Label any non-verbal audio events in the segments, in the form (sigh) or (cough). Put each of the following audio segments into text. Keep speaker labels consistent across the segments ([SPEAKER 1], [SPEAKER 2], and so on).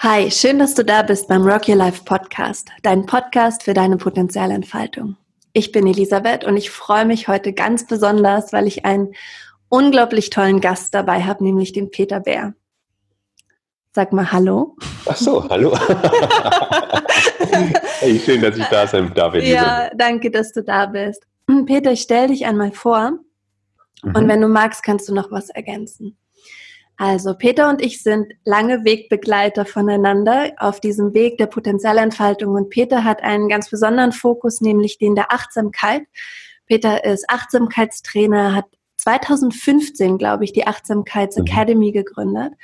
[SPEAKER 1] Hi, schön, dass du da bist beim Rock Your Life Podcast, dein Podcast für deine Potenzialentfaltung. Ich bin Elisabeth und ich freue mich heute ganz besonders, weil ich einen unglaublich tollen Gast dabei habe, nämlich den Peter Bär. Sag mal Hallo.
[SPEAKER 2] Ach so, hallo. (laughs) hey, schön, dass ich da sein darf.
[SPEAKER 1] Ja, danke, dass du da bist. Peter, ich stelle dich einmal vor mhm. und wenn du magst, kannst du noch was ergänzen. Also Peter und ich sind lange Wegbegleiter voneinander auf diesem Weg der Potenzialentfaltung und Peter hat einen ganz besonderen Fokus, nämlich den der Achtsamkeit. Peter ist Achtsamkeitstrainer, hat 2015, glaube ich, die Achtsamkeits mhm. Academy gegründet.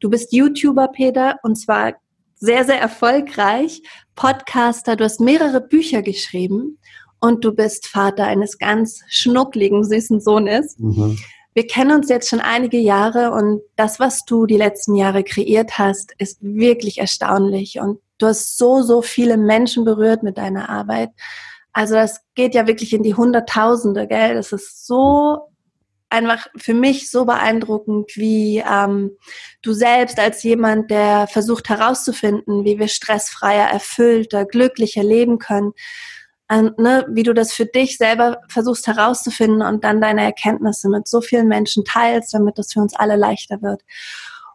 [SPEAKER 1] Du bist YouTuber, Peter, und zwar sehr, sehr erfolgreich, Podcaster, du hast mehrere Bücher geschrieben und du bist Vater eines ganz schnuckligen, süßen Sohnes. Mhm. Wir kennen uns jetzt schon einige Jahre und das, was du die letzten Jahre kreiert hast, ist wirklich erstaunlich und du hast so, so viele Menschen berührt mit deiner Arbeit. Also das geht ja wirklich in die Hunderttausende, gell? Das ist so einfach für mich so beeindruckend, wie ähm, du selbst als jemand, der versucht herauszufinden, wie wir stressfreier, erfüllter, glücklicher leben können, ähm, ne, wie du das für dich selber versuchst herauszufinden und dann deine Erkenntnisse mit so vielen Menschen teilst, damit das für uns alle leichter wird.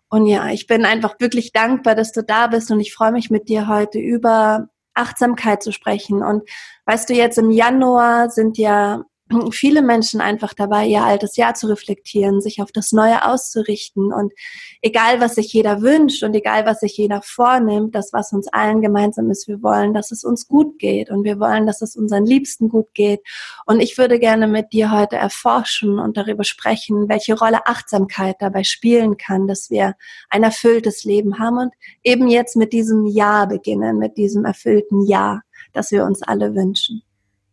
[SPEAKER 1] Und ja, ich bin einfach wirklich dankbar, dass du da bist und ich freue mich mit dir heute über Achtsamkeit zu sprechen. Und weißt du, jetzt im Januar sind ja viele Menschen einfach dabei, ihr altes Jahr zu reflektieren, sich auf das Neue auszurichten. Und egal, was sich jeder wünscht und egal, was sich jeder vornimmt, das, was uns allen gemeinsam ist, wir wollen, dass es uns gut geht und wir wollen, dass es unseren Liebsten gut geht. Und ich würde gerne mit dir heute erforschen und darüber sprechen, welche Rolle Achtsamkeit dabei spielen kann, dass wir ein erfülltes Leben haben und eben jetzt mit diesem Jahr beginnen, mit diesem erfüllten Jahr, das wir uns alle wünschen.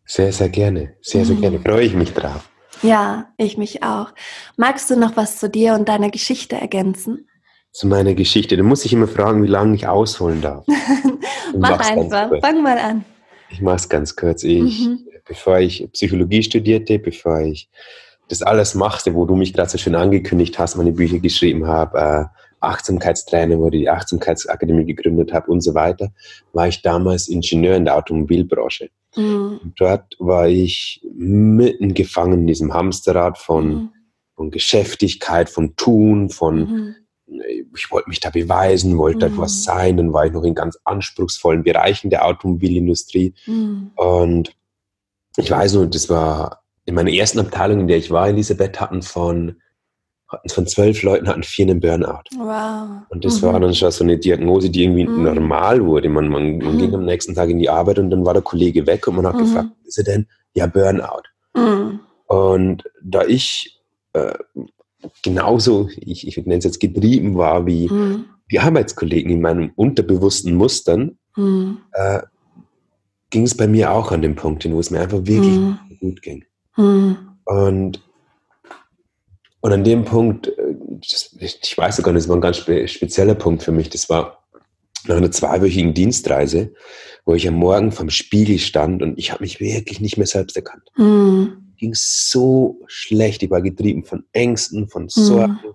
[SPEAKER 2] Sehr, sehr gerne. Sehr, sehr gerne. Mhm. Freue ich mich drauf.
[SPEAKER 1] Ja, ich mich auch. Magst du noch was zu dir und deiner Geschichte ergänzen?
[SPEAKER 2] Zu meiner Geschichte. Da muss ich immer fragen, wie lange ich ausholen darf. (laughs)
[SPEAKER 1] Mach einfach. Fang mal an.
[SPEAKER 2] Ich mache es ganz kurz. Ich, mhm. Bevor ich Psychologie studierte, bevor ich das alles machte, wo du mich gerade so schön angekündigt hast, meine Bücher geschrieben habe, äh, Achtsamkeitstrainer, wo ich die Achtsamkeitsakademie gegründet habe und so weiter, war ich damals Ingenieur in der Automobilbranche. Mhm. Dort war ich mitten gefangen in diesem Hamsterrad von, mhm. von Geschäftigkeit, von Tun, von mhm. ich wollte mich da beweisen, wollte da was mhm. sein, dann war ich noch in ganz anspruchsvollen Bereichen der Automobilindustrie. Mhm. Und ich weiß nur, das war in meiner ersten Abteilung, in der ich war, Elisabeth, hatten von hatten von zwölf Leuten hatten vier einen Burnout. Wow. Und das mhm. war dann schon so eine Diagnose, die irgendwie mhm. normal wurde. Man, man, man mhm. ging am nächsten Tag in die Arbeit und dann war der Kollege weg und man hat mhm. gefragt, ist er denn? Ja, Burnout. Mhm. Und da ich äh, genauso, ich, ich nenne es jetzt getrieben war wie mhm. die Arbeitskollegen in meinen unterbewussten Mustern, äh, ging es bei mir auch an den Punkt hin, wo es mir einfach wirklich gut ging. Und und an dem Punkt, äh, ich weiß sogar nicht, das war ein ganz spezieller Punkt für mich. Das war nach einer zweiwöchigen Dienstreise, wo ich am Morgen vom Spiegel stand und ich habe mich wirklich nicht mehr selbst erkannt. Mhm. Ging so schlecht, ich war getrieben von Ängsten, von Sorgen mhm.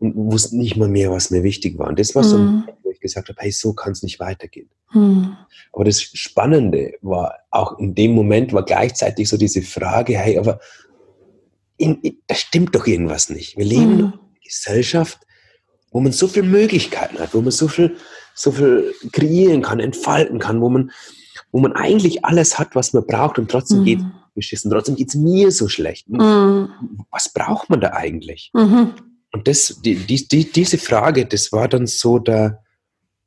[SPEAKER 2] und wusste nicht mal mehr, was mir wichtig war. Und das war so, mhm. wo ich gesagt habe, hey, so kann es nicht weitergehen. Mhm. Aber das Spannende war auch in dem Moment war gleichzeitig so diese Frage, hey, aber in, in, da stimmt doch irgendwas nicht. Wir leben mhm. in einer Gesellschaft, wo man so viele Möglichkeiten hat, wo man so viel, so viel kreieren kann, entfalten kann, wo man, wo man eigentlich alles hat, was man braucht und trotzdem mhm. geht beschissen. Trotzdem geht es mir so schlecht. Mhm. Was braucht man da eigentlich? Mhm. Und das, die, die, diese Frage, das war dann so der,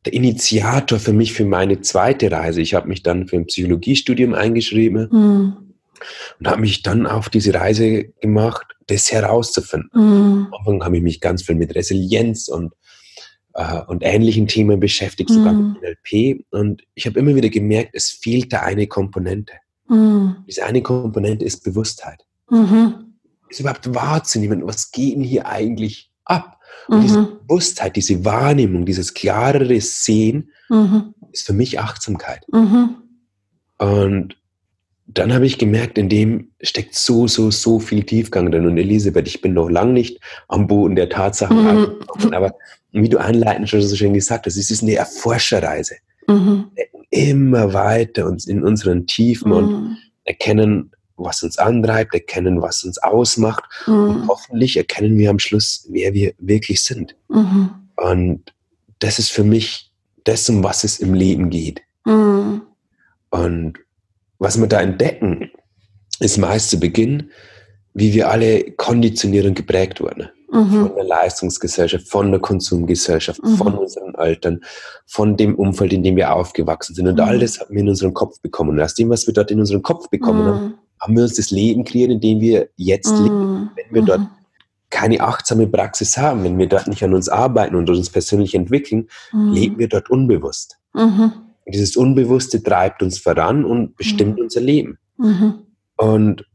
[SPEAKER 2] der Initiator für mich für meine zweite Reise. Ich habe mich dann für ein Psychologiestudium eingeschrieben mhm und habe mich dann auf diese Reise gemacht, das herauszufinden. Mhm. Am Anfang habe ich mich ganz viel mit Resilienz und, äh, und ähnlichen Themen beschäftigt, mhm. sogar mit NLP. Und ich habe immer wieder gemerkt, es fehlt da eine Komponente. Mhm. Diese eine Komponente ist Bewusstheit. Mhm. Ist überhaupt wahrzunehmen, was geht denn hier eigentlich ab? Und diese mhm. Bewusstheit, diese Wahrnehmung, dieses klarere Sehen mhm. ist für mich Achtsamkeit. Und dann habe ich gemerkt, in dem steckt so, so, so viel Tiefgang drin. Und Elisabeth, ich bin noch lang nicht am Boden der Tatsachen mhm. angekommen, aber wie du einleitend schon so schön gesagt hast, es ist eine Erforscherreise. Mhm. Immer weiter uns in unseren Tiefen mhm. und erkennen, was uns antreibt, erkennen, was uns ausmacht. Mhm. Und hoffentlich erkennen wir am Schluss, wer wir wirklich sind. Mhm. Und das ist für mich das, um was es im Leben geht. Mhm. Und was wir da entdecken, ist meist zu Beginn, wie wir alle konditioniert und geprägt wurden. Mhm. Von der Leistungsgesellschaft, von der Konsumgesellschaft, mhm. von unseren Eltern, von dem Umfeld, in dem wir aufgewachsen sind. Und mhm. all das haben wir in unseren Kopf bekommen. Und aus dem, was wir dort in unseren Kopf bekommen haben, mhm. haben wir uns das Leben kreiert, in dem wir jetzt mhm. leben. Wenn wir dort mhm. keine achtsame Praxis haben, wenn wir dort nicht an uns arbeiten und uns persönlich entwickeln, leben wir dort unbewusst. Dieses Unbewusste treibt uns voran und bestimmt mhm. unser Leben. Mhm. Und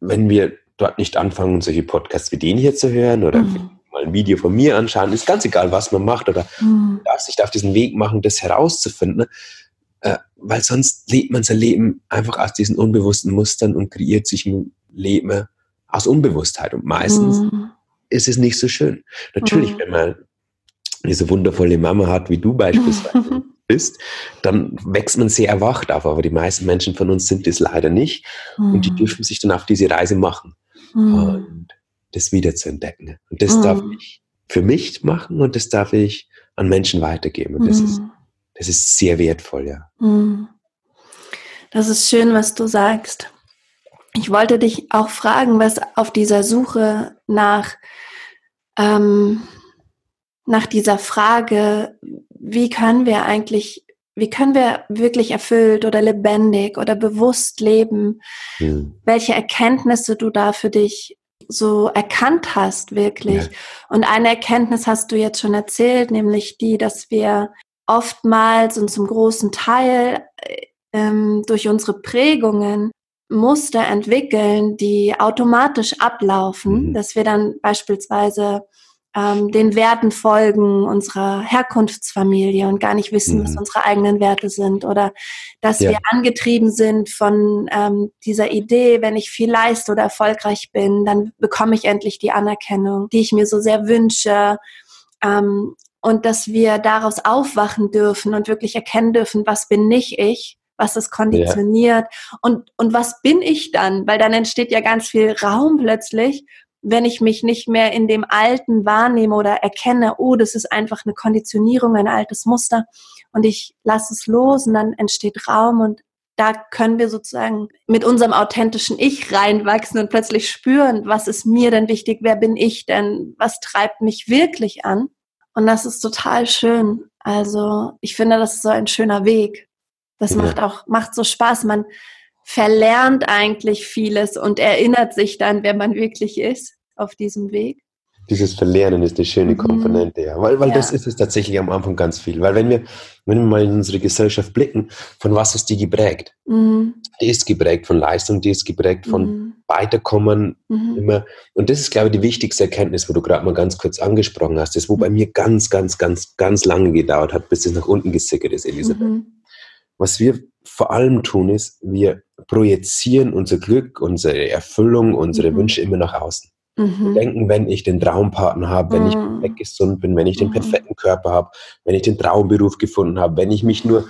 [SPEAKER 2] wenn wir dort nicht anfangen, solche Podcasts wie den hier zu hören oder mhm. mal ein Video von mir anschauen, ist ganz egal, was man macht oder mhm. darf sich auf diesen Weg machen, das herauszufinden, äh, weil sonst lebt man sein Leben einfach aus diesen unbewussten Mustern und kreiert sich ein Leben aus Unbewusstheit. Und meistens mhm. ist es nicht so schön. Natürlich, mhm. wenn man diese wundervolle Mama hat, wie du (laughs) beispielsweise, bist, dann wächst man sehr erwacht auf. Aber die meisten Menschen von uns sind das leider nicht. Mhm. Und die hm. dürfen sich dann auf diese Reise machen. Mhm. Und das wieder zu entdecken. Und das mhm. darf ich für mich machen und das darf ich an Menschen weitergeben. Und das ist, hm. das ist sehr wertvoll, ja. Hm.
[SPEAKER 1] Das ist schön, was du sagst. Ich wollte dich auch fragen, was auf dieser Suche nach, ähm, nach dieser Frage, wie können wir eigentlich, wie können wir wirklich erfüllt oder lebendig oder bewusst leben? Mhm. Welche Erkenntnisse du da für dich so erkannt hast, wirklich. Ja. Und eine Erkenntnis hast du jetzt schon erzählt, nämlich die, dass wir oftmals und zum großen Teil ähm, durch unsere Prägungen Muster entwickeln, die automatisch ablaufen, mhm. dass wir dann beispielsweise ähm, den Werten folgen unserer Herkunftsfamilie und gar nicht wissen, mhm. was unsere eigenen Werte sind oder dass ja. wir angetrieben sind von ähm, dieser Idee, wenn ich viel leiste oder erfolgreich bin, dann bekomme ich endlich die Anerkennung, die ich mir so sehr wünsche. Ähm, und dass wir daraus aufwachen dürfen und wirklich erkennen dürfen, was bin nicht ich, was ist konditioniert ja. und, und was bin ich dann? Weil dann entsteht ja ganz viel Raum plötzlich wenn ich mich nicht mehr in dem Alten wahrnehme oder erkenne, oh, das ist einfach eine Konditionierung, ein altes Muster und ich lasse es los und dann entsteht Raum und da können wir sozusagen mit unserem authentischen Ich reinwachsen und plötzlich spüren, was ist mir denn wichtig, wer bin ich denn, was treibt mich wirklich an. Und das ist total schön. Also ich finde, das ist so ein schöner Weg. Das ja. macht auch, macht so Spaß. Man, verlernt eigentlich vieles und erinnert sich dann, wer man wirklich ist auf diesem Weg.
[SPEAKER 2] Dieses Verlernen ist eine schöne mhm. Komponente, ja. Weil, weil ja. das ist es tatsächlich am Anfang ganz viel. Weil wenn wir, wenn wir mal in unsere Gesellschaft blicken, von was ist die geprägt? Mhm. Die ist geprägt von Leistung, die ist geprägt von mhm. Weiterkommen mhm. immer. Und das ist, glaube ich, die wichtigste Erkenntnis, wo du gerade mal ganz kurz angesprochen hast. Das, wo bei mir ganz, ganz, ganz, ganz lange gedauert hat, bis es nach unten gesickert ist, Elisabeth. Mhm. Was wir vor allem tun, ist, wir projizieren unser Glück, unsere Erfüllung, unsere mhm. Wünsche immer nach außen. Mhm. Wir denken, wenn ich den Traumpartner habe, wenn mhm. ich gesund bin, wenn ich den mhm. perfekten Körper habe, wenn ich den Traumberuf gefunden habe, wenn ich mich nur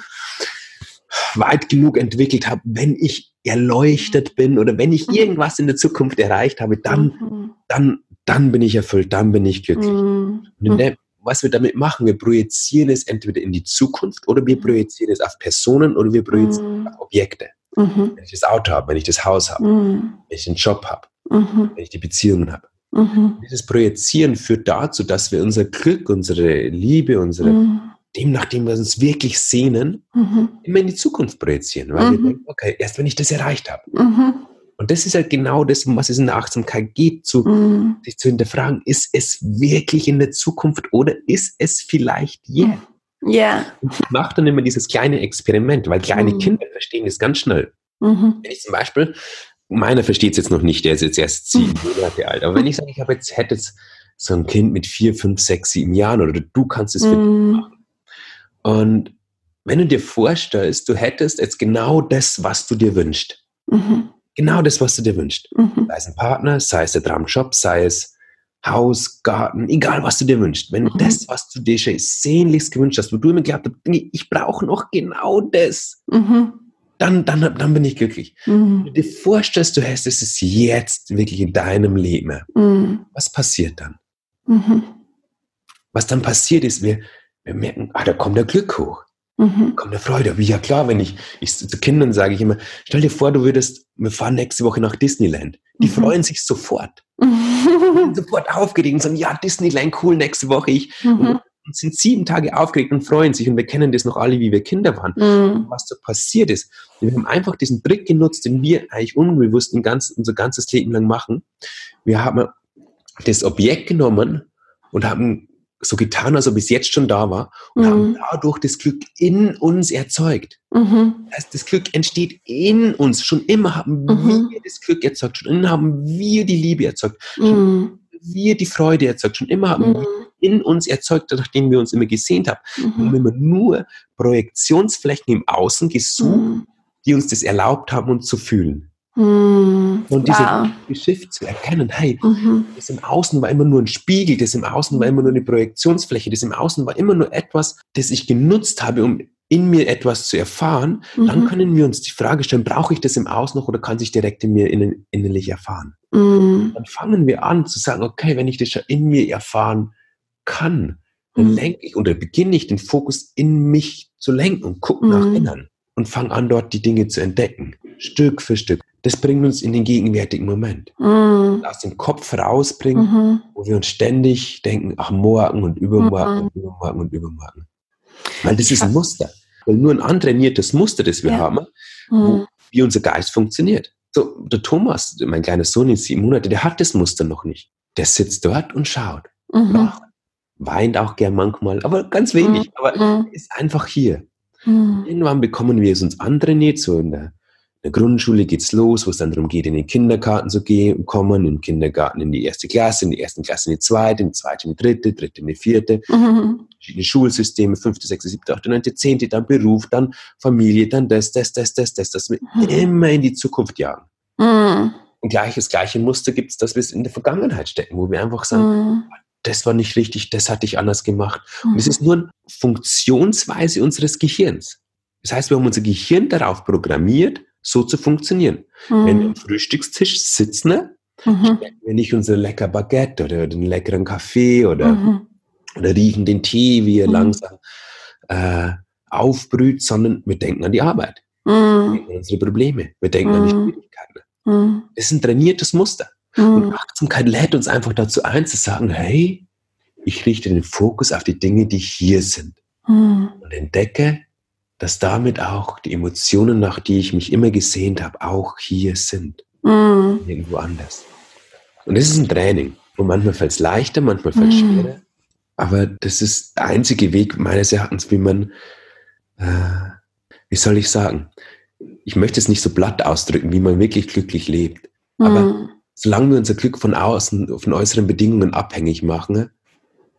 [SPEAKER 2] weit genug entwickelt habe, wenn ich erleuchtet bin oder wenn ich mhm. irgendwas in der Zukunft erreicht habe, dann, mhm. dann, dann bin ich erfüllt, dann bin ich glücklich. Und in der, was wir damit machen, wir projizieren es entweder in die Zukunft oder wir projizieren es auf Personen oder wir projizieren es auf Objekte. Mhm. Wenn ich das Auto habe, wenn ich das Haus habe, mhm. wenn ich den Job habe, mhm. wenn ich die Beziehungen habe. Mhm. Dieses Projizieren führt dazu, dass wir unser Glück, unsere Liebe, unsere mhm. dem, nach dem wir uns wirklich sehnen, mhm. immer in die Zukunft projizieren. Weil wir denken, okay, erst wenn ich das erreicht habe. Und das ist halt genau das, um was es in der Achtsamkeit geht, zu, sich zu hinterfragen, ist es wirklich in der Zukunft oder ist es vielleicht jetzt?
[SPEAKER 1] Ja.
[SPEAKER 2] Und ich mache dann immer dieses kleine Experiment, weil kleine mhm. Kinder verstehen das ganz schnell. Mhm. Wenn ich zum Beispiel, meiner versteht es jetzt noch nicht, der ist jetzt erst sieben Monate alt, aber wenn ich sage, ich habe jetzt, hätte jetzt so ein Kind mit vier, fünf, sechs, sieben Jahren oder du kannst es für mhm. machen. Und wenn du dir vorstellst, du hättest jetzt genau das, was du dir wünschst, Mhm. Genau das, was du dir wünschst. Mhm. Sei es ein Partner, sei es der Traumjob, sei es Haus, Garten, egal was du dir wünschst. Wenn mhm. das, was du dir sehnlichst gewünscht hast, wo du immer geglaubt hast, ich brauche noch genau das, mhm. dann, dann, dann bin ich glücklich. Mhm. Wenn du dir vorstellst, du hast es jetzt wirklich in deinem Leben, mhm. was passiert dann? Mhm. Was dann passiert ist, wir, wir merken, ah, da kommt der Glück hoch. Mhm. Kommt der Freude. Wie ja klar, wenn ich, ich zu Kindern sage ich immer, stell dir vor, du würdest, wir fahren nächste Woche nach Disneyland. Die mhm. freuen sich sofort. (laughs) Mhm. sofort aufgeregt und sagen, ja, Disneyland, cool, nächste Woche ich. Mhm. Und sind sieben Tage aufgeregt und freuen sich. Und wir kennen das noch alle, wie wir Kinder waren. Mhm. Was da passiert ist. Wir haben einfach diesen Trick genutzt, den wir eigentlich unbewusst ganz, unser ganzes Leben lang machen. Wir haben das Objekt genommen und haben so getan, als ob es jetzt schon da war und mhm. haben dadurch das Glück in uns erzeugt. Mhm. Das heißt, das Glück entsteht in uns. Schon immer haben mhm. wir das Glück erzeugt. Schon immer haben wir die Liebe erzeugt. Schon mhm. wir die Freude erzeugt. Schon immer haben wir mhm. in uns erzeugt, nachdem wir uns immer gesehnt haben. Mhm. Wir haben immer nur Projektionsflächen im Außen gesucht, die uns das erlaubt haben, uns zu fühlen. Hm, und diese wow. Geschichte zu erkennen, hey, mhm. das im Außen war immer nur ein Spiegel, das im Außen war immer nur eine Projektionsfläche, das im Außen war immer nur etwas, das ich genutzt habe, um in mir etwas zu erfahren, mhm. dann können wir uns die Frage stellen, brauche ich das im Außen noch oder kann sich direkt in mir innen, innerlich erfahren? Mhm. Dann fangen wir an zu sagen, okay, wenn ich das schon in mir erfahren kann, dann mhm. lenke ich oder beginne ich den Fokus in mich zu lenken und gucke nach mhm. innen und fange an, dort die Dinge zu entdecken, Stück für Stück das bringt uns in den gegenwärtigen Moment. Mhm. Aus dem Kopf rausbringen, mhm. wo wir uns ständig denken, ach, morgen und übermorgen mhm. und übermorgen und übermorgen. Weil das ist ein Muster. Weil nur ein antrainiertes Muster, das wir ja. haben, wo, mhm. wie unser Geist funktioniert. So, der Thomas, mein kleiner Sohn in sieben Monate, der hat das Muster noch nicht. Der sitzt dort und schaut. Mhm. Weint auch gern manchmal, aber ganz wenig. Mhm. Aber ist einfach hier. Irgendwann bekommen wir es uns antrainiert, so in der der Grundschule geht's los, wo es dann darum geht, in den Kindergarten zu gehen, kommen, im Kindergarten in die erste Klasse, in die ersten Klasse in die zweite, in die zweite in die dritte, dritte in die vierte, mhm. verschiedene Schulsysteme, fünfte, sechste, siebte, achte, neunte, zehnte, dann Beruf, dann Familie, dann das, das, das, das, das, das wir mhm. immer in die Zukunft jagen. Mhm. Und gleich, das gleiche Muster gibt es, dass wir es in der Vergangenheit stecken, wo wir einfach sagen, mhm. das war nicht richtig, das hatte ich anders gemacht. Und es mhm. ist nur eine Funktionsweise unseres Gehirns. Das heißt, wir haben unser Gehirn darauf programmiert, so zu funktionieren. Mhm. Wenn wir am Frühstückstisch sitzen, mhm. wir nicht unser lecker Baguette oder den leckeren Kaffee oder, mhm. oder riechen den Tee, wie er mhm. langsam äh, aufbrüht, sondern wir denken an die Arbeit. Mhm. Wir denken an unsere Probleme. Wir denken an die mhm. Schwierigkeiten. Das ist ein trainiertes Muster. Und Achtsamkeit lädt uns einfach dazu ein, zu sagen, hey, ich richte den Fokus auf die Dinge, die hier sind. Und entdecke, dass damit auch die Emotionen, nach die ich mich immer gesehnt habe, auch hier sind. Mhm. Irgendwo anders. Und das ist ein Training. Und manchmal fällt es leichter, manchmal fällt es mhm. schwerer. Aber das ist der einzige Weg meines Erachtens, wie man, äh, wie soll ich sagen, ich möchte es nicht so blatt ausdrücken, wie man wirklich glücklich lebt. Mhm. Aber solange wir unser Glück von außen, von äußeren Bedingungen abhängig machen,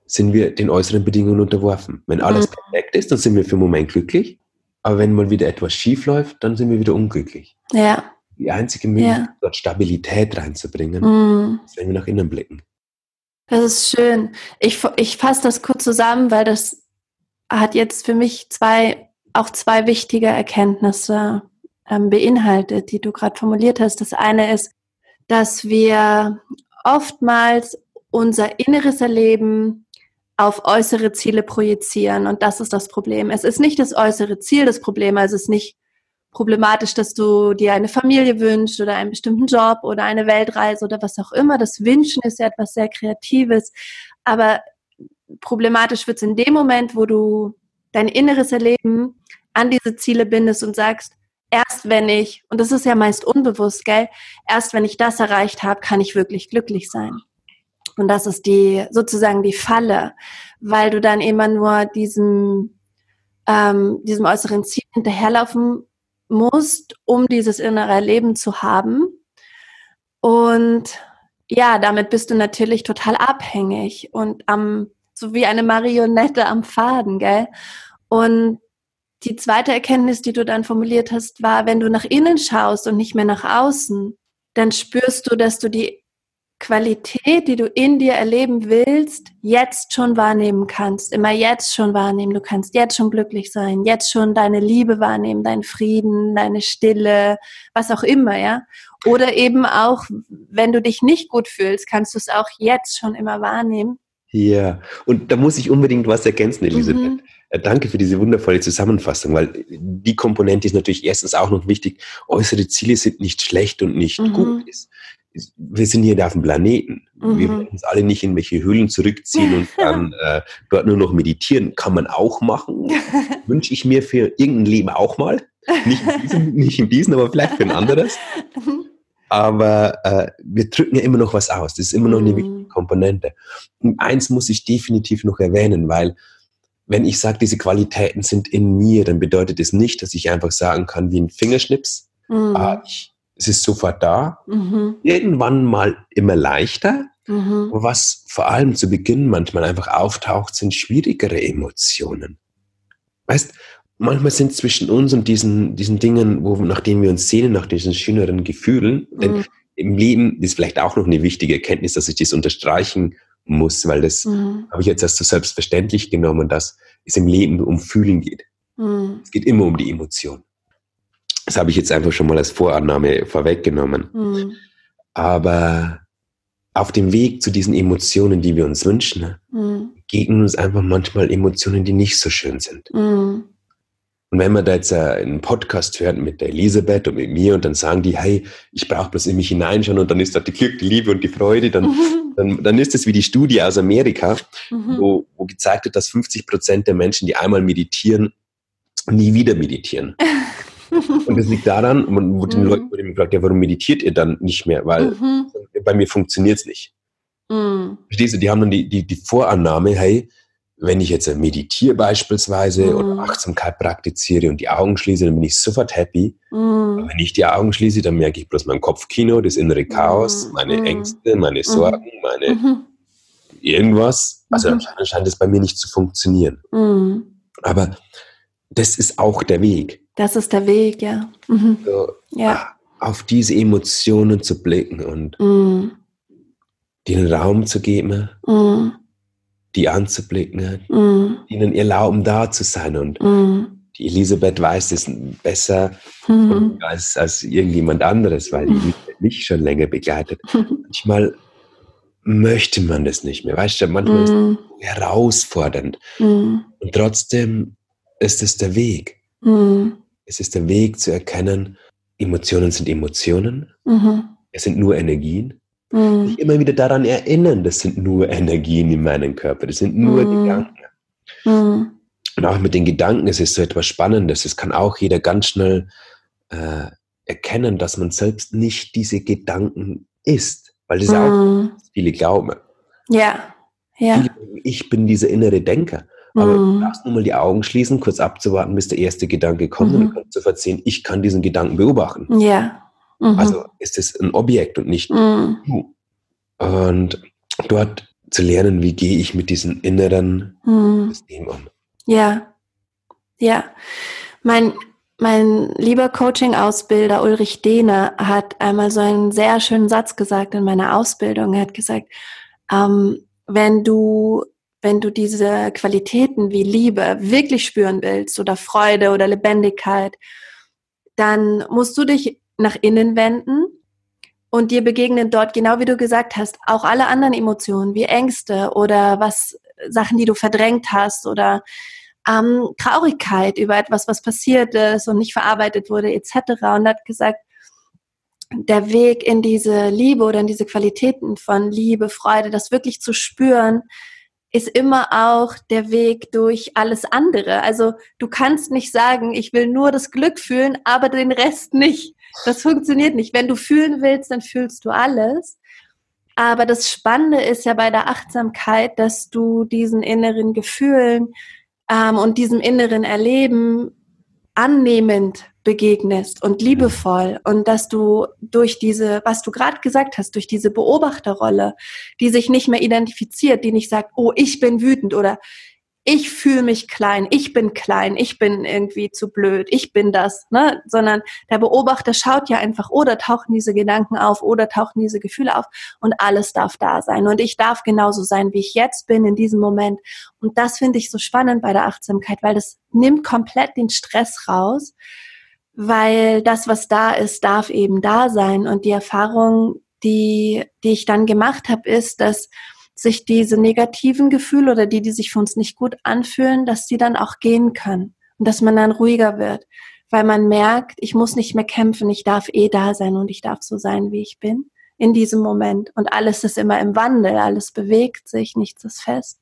[SPEAKER 2] sind wir den äußeren Bedingungen unterworfen. Wenn alles mhm. perfekt ist, dann sind wir für einen Moment glücklich. Aber wenn mal wieder etwas schief läuft, dann sind wir wieder unglücklich.
[SPEAKER 1] Ja.
[SPEAKER 2] Die einzige Möglichkeit, ja. dort Stabilität reinzubringen, mm. ist, wenn wir nach innen blicken.
[SPEAKER 1] Das ist schön. Ich, ich fasse das kurz zusammen, weil das hat jetzt für mich zwei, auch zwei wichtige Erkenntnisse ähm, beinhaltet, die du gerade formuliert hast. Das eine ist, dass wir oftmals unser inneres Erleben auf äußere Ziele projizieren. Und das ist das Problem. Es ist nicht das äußere Ziel das Problem. Also es ist nicht problematisch, dass du dir eine Familie wünschst oder einen bestimmten Job oder eine Weltreise oder was auch immer. Das Wünschen ist ja etwas sehr Kreatives. Aber problematisch wird es in dem Moment, wo du dein inneres Erleben an diese Ziele bindest und sagst, erst wenn ich, und das ist ja meist unbewusst, gell, erst wenn ich das erreicht habe, kann ich wirklich glücklich sein. Und das ist die sozusagen die Falle, weil du dann immer nur diesem, ähm, diesem äußeren Ziel hinterherlaufen musst, um dieses innere Leben zu haben. Und ja, damit bist du natürlich total abhängig und am, so wie eine Marionette am Faden, gell? Und die zweite Erkenntnis, die du dann formuliert hast, war, wenn du nach innen schaust und nicht mehr nach außen, dann spürst du, dass du die Qualität, die du in dir erleben willst, jetzt schon wahrnehmen kannst, immer jetzt schon wahrnehmen. Du kannst jetzt schon glücklich sein, jetzt schon deine Liebe wahrnehmen, deinen Frieden, deine Stille, was auch immer, ja. Oder eben auch, wenn du dich nicht gut fühlst, kannst du es auch jetzt schon immer wahrnehmen.
[SPEAKER 2] Ja, und da muss ich unbedingt was ergänzen, Elisabeth. Mhm. Äh, danke für diese wundervolle Zusammenfassung, weil die Komponente ist natürlich erstens auch noch wichtig. Äußere Ziele sind nicht schlecht und nicht mhm. gut. Wir sind hier auf dem Planeten. Mhm. Wir werden uns alle nicht in welche Höhlen zurückziehen und (laughs) dann äh, dort nur noch meditieren. Kann man auch machen. (laughs) Wünsche ich mir für irgendein Leben auch mal. Nicht in diesem, (laughs) nicht in diesem aber vielleicht für ein anderes. Aber äh, wir drücken ja immer noch was aus. Das ist immer noch eine wichtige mhm. Komponente. Und eins muss ich definitiv noch erwähnen, weil wenn ich sage, diese Qualitäten sind in mir, dann bedeutet es das nicht, dass ich einfach sagen kann, wie ein Fingerschnips, mhm. ah, ich, es ist sofort da. Mhm. Irgendwann mal immer leichter. Mhm. Was vor allem zu Beginn manchmal einfach auftaucht, sind schwierigere Emotionen. Weißt, manchmal sind zwischen uns und diesen, diesen Dingen, wo, nach denen wir uns sehnen, nach diesen schöneren Gefühlen, denn mhm. im Leben ist vielleicht auch noch eine wichtige Erkenntnis, dass ich das unterstreichen muss, weil das mhm. habe ich jetzt erst so selbstverständlich genommen, dass es im Leben um Fühlen geht. Mhm. Es geht immer um die Emotion. Das habe ich jetzt einfach schon mal als Vorannahme vorweggenommen. Mhm. Aber auf dem Weg zu diesen Emotionen, die wir uns wünschen, mhm. begegnen uns einfach manchmal Emotionen, die nicht so schön sind. Mhm. Und wenn man da jetzt einen Podcast hört mit der Elisabeth und mit mir und dann sagen die, hey, ich brauche bloß in mich hineinschauen und dann ist da die Glück, die Liebe und die Freude, dann, mhm. (laughs) dann, dann ist es wie die Studie aus Amerika, mhm. wo, wo gezeigt wird, dass 50 Prozent der Menschen, die einmal meditieren, nie wieder meditieren. (laughs) (laughs) und das liegt daran, wo den mhm. Leuten wurde gefragt, ja, warum meditiert ihr dann nicht mehr? Weil mhm. bei mir funktioniert es nicht. Mhm. Verstehst du, die haben dann die, die, die Vorannahme, hey, wenn ich jetzt meditiere beispielsweise mm. oder Achtsamkeit praktiziere und die Augen schließe, dann bin ich sofort happy. Mm. wenn ich die Augen schließe, dann merke ich bloß mein Kopfkino, das innere Chaos, mm. meine Ängste, meine mhm. Sorgen, meine irgendwas. Also dann scheint es bei mir nicht zu funktionieren. Mhm. Aber das ist auch der Weg.
[SPEAKER 1] Das ist der Weg, ja. Mhm.
[SPEAKER 2] So, ja. Auf diese Emotionen zu blicken und mhm. den Raum zu geben mhm die anzublicken, mm. ihnen erlauben, da zu sein. Und mm. die Elisabeth weiß das besser mm. als, als irgendjemand anderes, weil die mich schon länger begleitet. (laughs) Manchmal möchte man das nicht mehr. Weißt du, manchmal ist es herausfordernd. Und trotzdem ist es der Weg. Mm. Es ist der Weg zu erkennen, Emotionen sind Emotionen. -hmm. Es sind nur Energien mhm. sich immer wieder daran erinnern, das sind nur Energien in meinem Körper, das sind nur mhm. Gedanken. Mhm. Und auch mit den Gedanken ist es so etwas Spannendes. Es kann auch jeder ganz schnell äh, erkennen, dass man selbst nicht diese Gedanken ist, weil das auch mhm. viele glauben.
[SPEAKER 1] Ja, ja. Viele,
[SPEAKER 2] ich bin dieser innere Denker. Aber mhm. du darfst nur mal die Augen schließen, kurz abzuwarten, bis der erste Gedanke kommt mhm. und dann kannst du sofort ich kann diesen Gedanken beobachten.
[SPEAKER 1] Ja,
[SPEAKER 2] Mhm. Also ist es ein Objekt und nicht mhm. du. Und dort zu lernen, wie gehe ich mit diesem inneren mhm. System um.
[SPEAKER 1] Ja, ja. Mein, mein lieber Coaching-Ausbilder Ulrich Dehner hat einmal so einen sehr schönen Satz gesagt in meiner Ausbildung. Er hat gesagt, ähm, wenn du wenn du diese Qualitäten wie Liebe wirklich spüren willst oder Freude oder Lebendigkeit, dann musst du dich nach innen wenden und dir begegnen dort, genau wie du gesagt hast, auch alle anderen Emotionen wie Ängste oder was Sachen, die du verdrängt hast oder ähm, Traurigkeit über etwas, was passiert ist und nicht verarbeitet wurde, etc. Und hat gesagt, der Weg in diese Liebe oder in diese Qualitäten von Liebe, Freude, das wirklich zu spüren, ist immer auch der Weg durch alles andere. Also du kannst nicht sagen, ich will nur das Glück fühlen, aber den Rest nicht. Das funktioniert nicht. Wenn du fühlen willst, dann fühlst du alles. Aber das Spannende ist ja bei der Achtsamkeit, dass du diesen inneren Gefühlen ähm, und diesem inneren Erleben annehmend begegnest und liebevoll und dass du durch diese, was du gerade gesagt hast, durch diese Beobachterrolle, die sich nicht mehr identifiziert, die nicht sagt, oh, ich bin wütend oder ich fühle mich klein, ich bin klein, ich bin irgendwie zu blöd, ich bin das, ne? Sondern der Beobachter schaut ja einfach, oder tauchen diese Gedanken auf, oder tauchen diese Gefühle auf und alles darf da sein. Und ich darf genauso sein, wie ich jetzt bin in diesem Moment. Und das finde ich so spannend bei der Achtsamkeit, weil das nimmt komplett den Stress raus, weil das, was da ist, darf eben da sein. Und die Erfahrung, die, die ich dann gemacht habe, ist, dass sich diese negativen Gefühle oder die, die sich für uns nicht gut anfühlen, dass die dann auch gehen können und dass man dann ruhiger wird, weil man merkt, ich muss nicht mehr kämpfen, ich darf eh da sein und ich darf so sein, wie ich bin in diesem Moment. Und alles ist immer im Wandel, alles bewegt sich, nichts ist fest.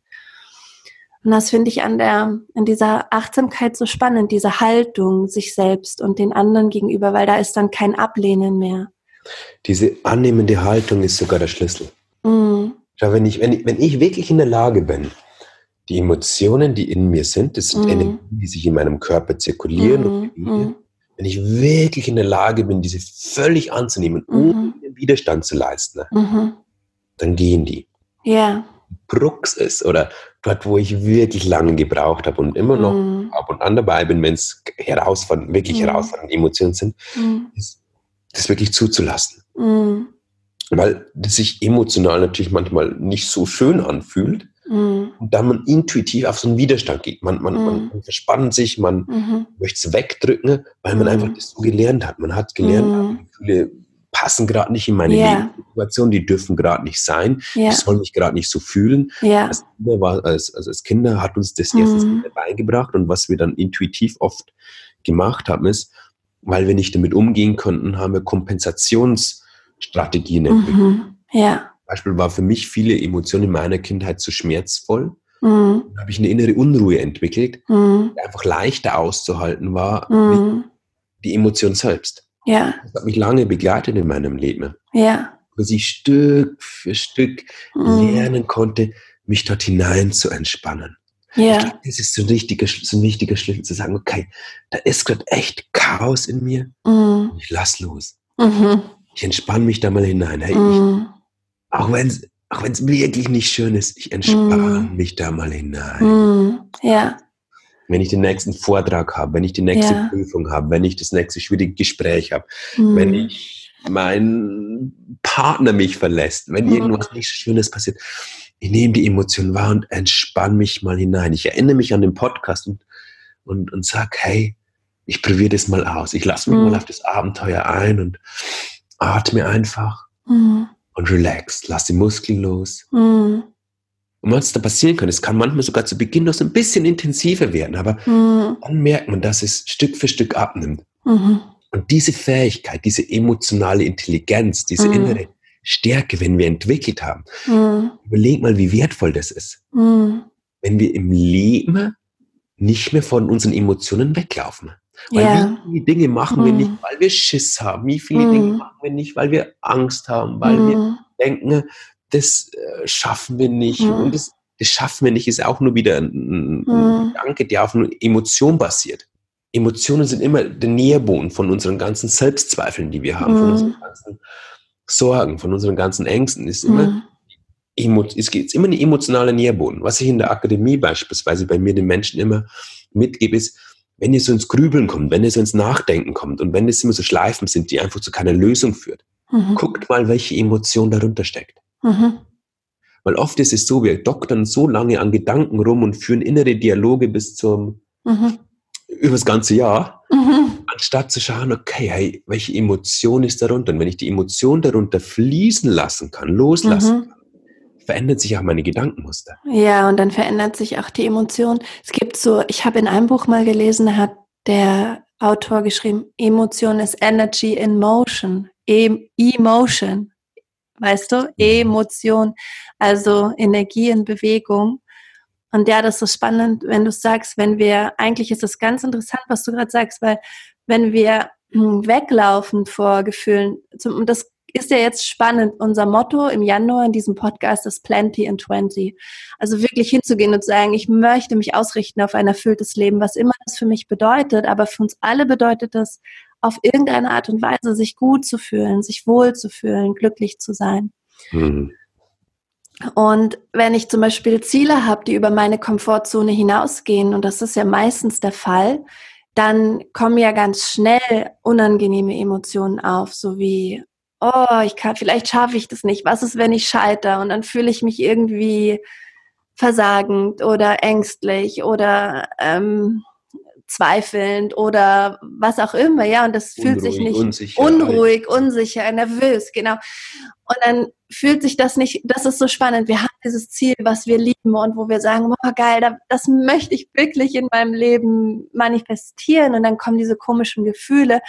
[SPEAKER 1] Und das finde ich an der, an dieser Achtsamkeit so spannend, diese Haltung sich selbst und den anderen gegenüber, weil da ist dann kein Ablehnen mehr.
[SPEAKER 2] Diese annehmende Haltung ist sogar der Schlüssel. Mm. Schau, wenn ich, wenn, ich, wenn ich wirklich in der Lage bin, die Emotionen, die in mir sind, das sind mm. Energien, die sich in meinem Körper zirkulieren, mm. und mm. wenn ich wirklich in der Lage bin, diese völlig anzunehmen, -hmm. ohne Widerstand zu leisten, -hmm. dann gehen die.
[SPEAKER 1] Ja.
[SPEAKER 2] Brux ist oder dort, wo ich wirklich lange gebraucht habe und immer noch mm. ab und an dabei bin, wenn es herausfordernd, wirklich mm. herausfordernde Emotionen sind, mm. ist das wirklich zuzulassen. Mm weil das sich emotional natürlich manchmal nicht so schön anfühlt. Mhm. Und da man intuitiv auf so einen Widerstand geht. Man, man, mhm. man verspannt sich, man mhm. möchte es wegdrücken, weil man einfach mhm. das so gelernt hat. Man hat gelernt, mhm. Gefühle passen gerade nicht in meine yeah. Lebenssituation, die dürfen gerade nicht sein, yeah. ich soll mich gerade nicht so fühlen.
[SPEAKER 1] Yeah.
[SPEAKER 2] Als, Kinder war, als, als Kinder hat uns das erstens mhm. beigebracht und was wir dann intuitiv oft gemacht haben, ist, weil wir nicht damit umgehen konnten, haben wir Kompensations- Strategien entwickelt. Mhm.
[SPEAKER 1] Ja.
[SPEAKER 2] Beispiel war für mich viele Emotionen in meiner Kindheit zu schmerzvoll. Mhm. Da habe ich eine innere Unruhe entwickelt, mhm. die einfach leichter auszuhalten war, mhm. die Emotion selbst.
[SPEAKER 1] Ja.
[SPEAKER 2] Das hat mich lange begleitet in meinem Leben.
[SPEAKER 1] Ja.
[SPEAKER 2] Bis ich Stück für Stück mhm. lernen konnte, mich dort hinein zu entspannen.
[SPEAKER 1] Ja.
[SPEAKER 2] Glaub, das ist so ein, wichtiger, so ein wichtiger Schlüssel zu sagen, okay, da ist gerade echt Chaos in mir. Mhm. Ich lass los. Mhm. Ich entspanne mich da mal hinein. Hey, ich, auch wenn es auch wenn's wirklich nicht schön ist, ich entspanne mm. mich da mal hinein.
[SPEAKER 1] Mm. Ja.
[SPEAKER 2] Wenn ich den nächsten Vortrag habe, wenn ich die nächste ja. Prüfung habe, wenn ich das nächste schwierige Gespräch habe, wenn mm. ich mein Partner mich verlässt, wenn mm. irgendwas nicht Schönes passiert, ich nehme die Emotionen wahr und entspanne mich mal hinein. Ich erinnere mich an den Podcast und, und, und sage, hey, ich probiere das mal aus. Ich lasse mich mm. mal auf das Abenteuer ein und atme einfach mhm. und relax. Lass die Muskeln los. Mhm. Und was da passieren kann, es kann manchmal sogar zu Beginn noch so ein bisschen intensiver werden, aber mhm. dann merkt man, dass es Stück für Stück abnimmt. Mhm. Und diese Fähigkeit, diese emotionale Intelligenz, diese mhm. innere Stärke, wenn wir entwickelt haben, mhm. überleg mal, wie wertvoll das ist. Mhm. Wenn wir im Leben nicht mehr von unseren Emotionen weglaufen. Weil ja. wie viele Dinge machen wir nicht, mhm. weil wir Schiss haben? Wie viele mhm. Dinge machen wir nicht, weil wir Angst haben, weil mhm. wir denken, das äh, schaffen wir nicht. Mhm. Und das, das, schaffen wir nicht, ist auch nur wieder ein, ein mhm. Gedanke, der auf Emotion basiert. Emotionen sind immer der Nährboden von unseren ganzen Selbstzweifeln, die wir haben, von unseren ganzen Sorgen, von unseren ganzen Ängsten. Ist immer, es geht immer eine emotionale Nährboden. Was ich in der Akademie beispielsweise bei mir den Menschen immer mitgebe, ist, wenn ihr so ins Grübeln kommt, wenn ihr so ins Nachdenken kommt und wenn es immer so Schleifen sind, die einfach zu keiner Lösung führt, mhm. guckt mal, welche Emotion darunter steckt. Mhm. Weil oft ist es so, wir doktern so lange an Gedanken rum und führen innere Dialoge bis zum, mhm. über das ganze Jahr, mhm. anstatt zu schauen, okay, hey, welche Emotion ist darunter? Und wenn ich die Emotion darunter fließen lassen kann, loslassen mhm. kann, verändert sich auch meine Gedankenmuster.
[SPEAKER 1] Ja, und dann verändert sich auch die Emotion. Es gibt so, ich habe in einem Buch mal gelesen, da hat der Autor geschrieben, Emotion ist Energy in Motion. E Emotion. Weißt du? Mhm. Emotion, also Energie in Bewegung. Und ja, das ist so spannend, wenn du sagst, wenn wir, eigentlich ist es ganz interessant, was du gerade sagst, weil wenn wir hm, weglaufen vor Gefühlen, und das ist ja jetzt spannend. Unser Motto im Januar in diesem Podcast ist Plenty in 20. Also wirklich hinzugehen und zu sagen, ich möchte mich ausrichten auf ein erfülltes Leben, was immer das für mich bedeutet. Aber für uns alle bedeutet das, auf irgendeine Art und Weise sich gut zu fühlen, sich wohl zu fühlen, glücklich zu sein. Mhm. Und wenn ich zum Beispiel Ziele habe, die über meine Komfortzone hinausgehen, und das ist ja meistens der Fall, dann kommen ja ganz schnell unangenehme Emotionen auf, so wie, oh, ich kann, vielleicht schaffe ich das nicht. Was ist, wenn ich scheitere? Und dann fühle ich mich irgendwie versagend oder ängstlich oder ähm, zweifelnd oder was auch immer, ja, und das fühlt sich nicht
[SPEAKER 2] unsicher,
[SPEAKER 1] unruhig, unsicher, nervös, genau. Und dann fühlt sich das nicht, das ist so spannend. Wir haben dieses Ziel, was wir lieben und wo wir sagen, boah, geil, das möchte ich wirklich in meinem Leben manifestieren und dann kommen diese komischen Gefühle.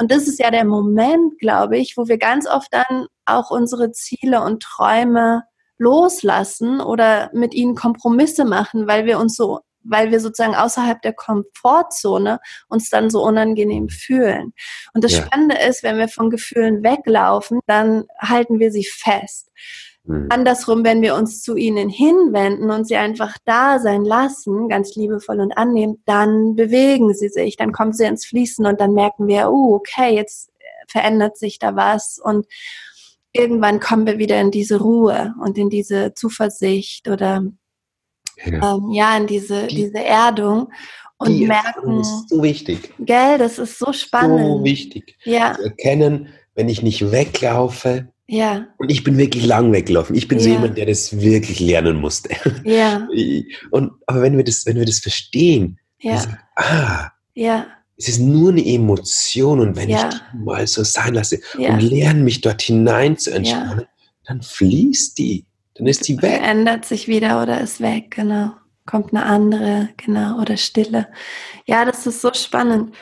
[SPEAKER 1] Und das ist ja der Moment, glaube ich, wo wir ganz oft dann auch unsere Ziele und Träume loslassen oder mit ihnen Kompromisse machen, weil wir uns so weil wir sozusagen außerhalb der Komfortzone uns dann so unangenehm fühlen. Und das ja. Spannende ist, wenn wir von Gefühlen weglaufen, dann halten wir sie fest. Mhm. Andersrum, wenn wir uns zu ihnen hinwenden und sie einfach da sein lassen, ganz liebevoll und annehmen, dann bewegen sie sich, dann kommen sie ins Fließen und dann merken wir, oh, okay, jetzt verändert sich da was und irgendwann kommen wir wieder in diese Ruhe und in diese Zuversicht oder ja, ähm, ja in diese, die, diese Erdung und die merken.
[SPEAKER 2] Das ist so wichtig.
[SPEAKER 1] Gell, das ist so spannend.
[SPEAKER 2] So wichtig. Ja. Zu erkennen, wenn ich nicht weglaufe.
[SPEAKER 1] Ja.
[SPEAKER 2] Und ich bin wirklich lang weggelaufen. Ich bin ja. so jemand, der das wirklich lernen musste.
[SPEAKER 1] Ja. (laughs)
[SPEAKER 2] Und, aber wenn wir das, wenn wir das verstehen,
[SPEAKER 1] ja.
[SPEAKER 2] Sagen, ah,
[SPEAKER 1] ja.
[SPEAKER 2] es ist nur eine Emotion und wenn
[SPEAKER 1] ja.
[SPEAKER 2] ich die mal so sein lasse und lerne, mich dort hinein zu entspannen, dann fließt die. Dann ist die weg.
[SPEAKER 1] Ändert sich wieder oder ist weg, genau. Kommt eine andere, genau, oder Stille. Ja, das ist so spannend.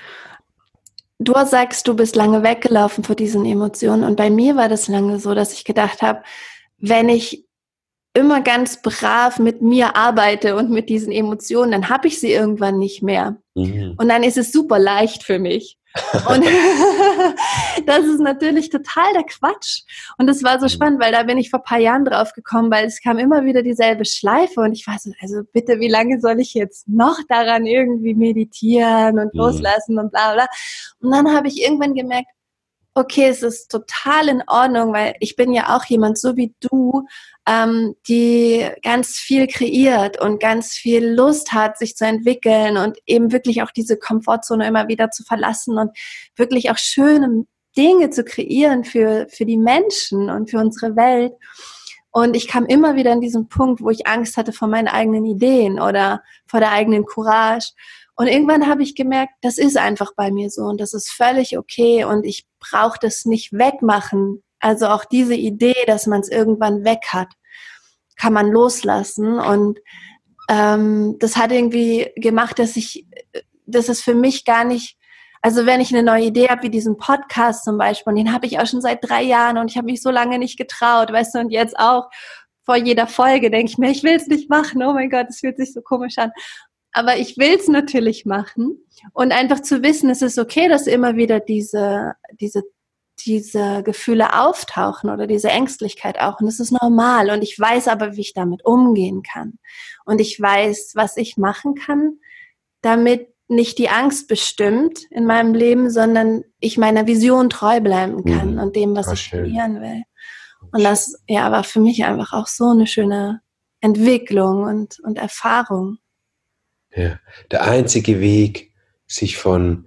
[SPEAKER 1] Du sagst, du bist lange weggelaufen vor diesen Emotionen und bei mir war das lange so, dass ich gedacht habe, wenn ich immer ganz brav mit mir arbeite und mit diesen Emotionen, dann habe ich sie irgendwann nicht mehr. Mhm. Und dann ist es super leicht für mich. Und (laughs) das ist natürlich total der Quatsch. Und das war so mhm. spannend, weil da bin ich vor ein paar Jahren drauf gekommen, weil es kam immer wieder dieselbe Schleife und ich war so, also bitte, wie lange soll ich jetzt noch daran irgendwie meditieren und mhm. loslassen und bla bla. Und dann habe ich irgendwann gemerkt, okay, es ist total in Ordnung, weil ich bin ja auch jemand so wie du, ähm, die ganz viel kreiert und ganz viel Lust hat, sich zu entwickeln und eben wirklich auch diese Komfortzone immer wieder zu verlassen und wirklich auch schöne Dinge zu kreieren für, für die Menschen und für unsere Welt. Und ich kam immer wieder an diesen Punkt, wo ich Angst hatte vor meinen eigenen Ideen oder vor der eigenen Courage. Und irgendwann habe ich gemerkt, das ist einfach bei mir so und das ist völlig okay und ich brauche das nicht wegmachen. Also auch diese Idee, dass man es irgendwann weg hat, kann man loslassen. Und ähm, das hat irgendwie gemacht, dass ich, dass es für mich gar nicht, also wenn ich eine neue Idee habe, wie diesen Podcast zum Beispiel, und den habe ich auch schon seit drei Jahren und ich habe mich so lange nicht getraut, weißt du, und jetzt auch vor jeder Folge denke ich mir, ich will es nicht machen, oh mein Gott, es fühlt sich so komisch an aber ich will es natürlich machen und einfach zu wissen, es ist okay, dass immer wieder diese, diese, diese Gefühle auftauchen oder diese Ängstlichkeit auch und es ist normal und ich weiß aber, wie ich damit umgehen kann und ich weiß, was ich machen kann, damit nicht die Angst bestimmt in meinem Leben, sondern ich meiner Vision treu bleiben kann mhm. und dem, was ich kreieren will. Und das ja war für mich einfach auch so eine schöne Entwicklung und, und Erfahrung.
[SPEAKER 2] Ja. Der einzige Weg, sich von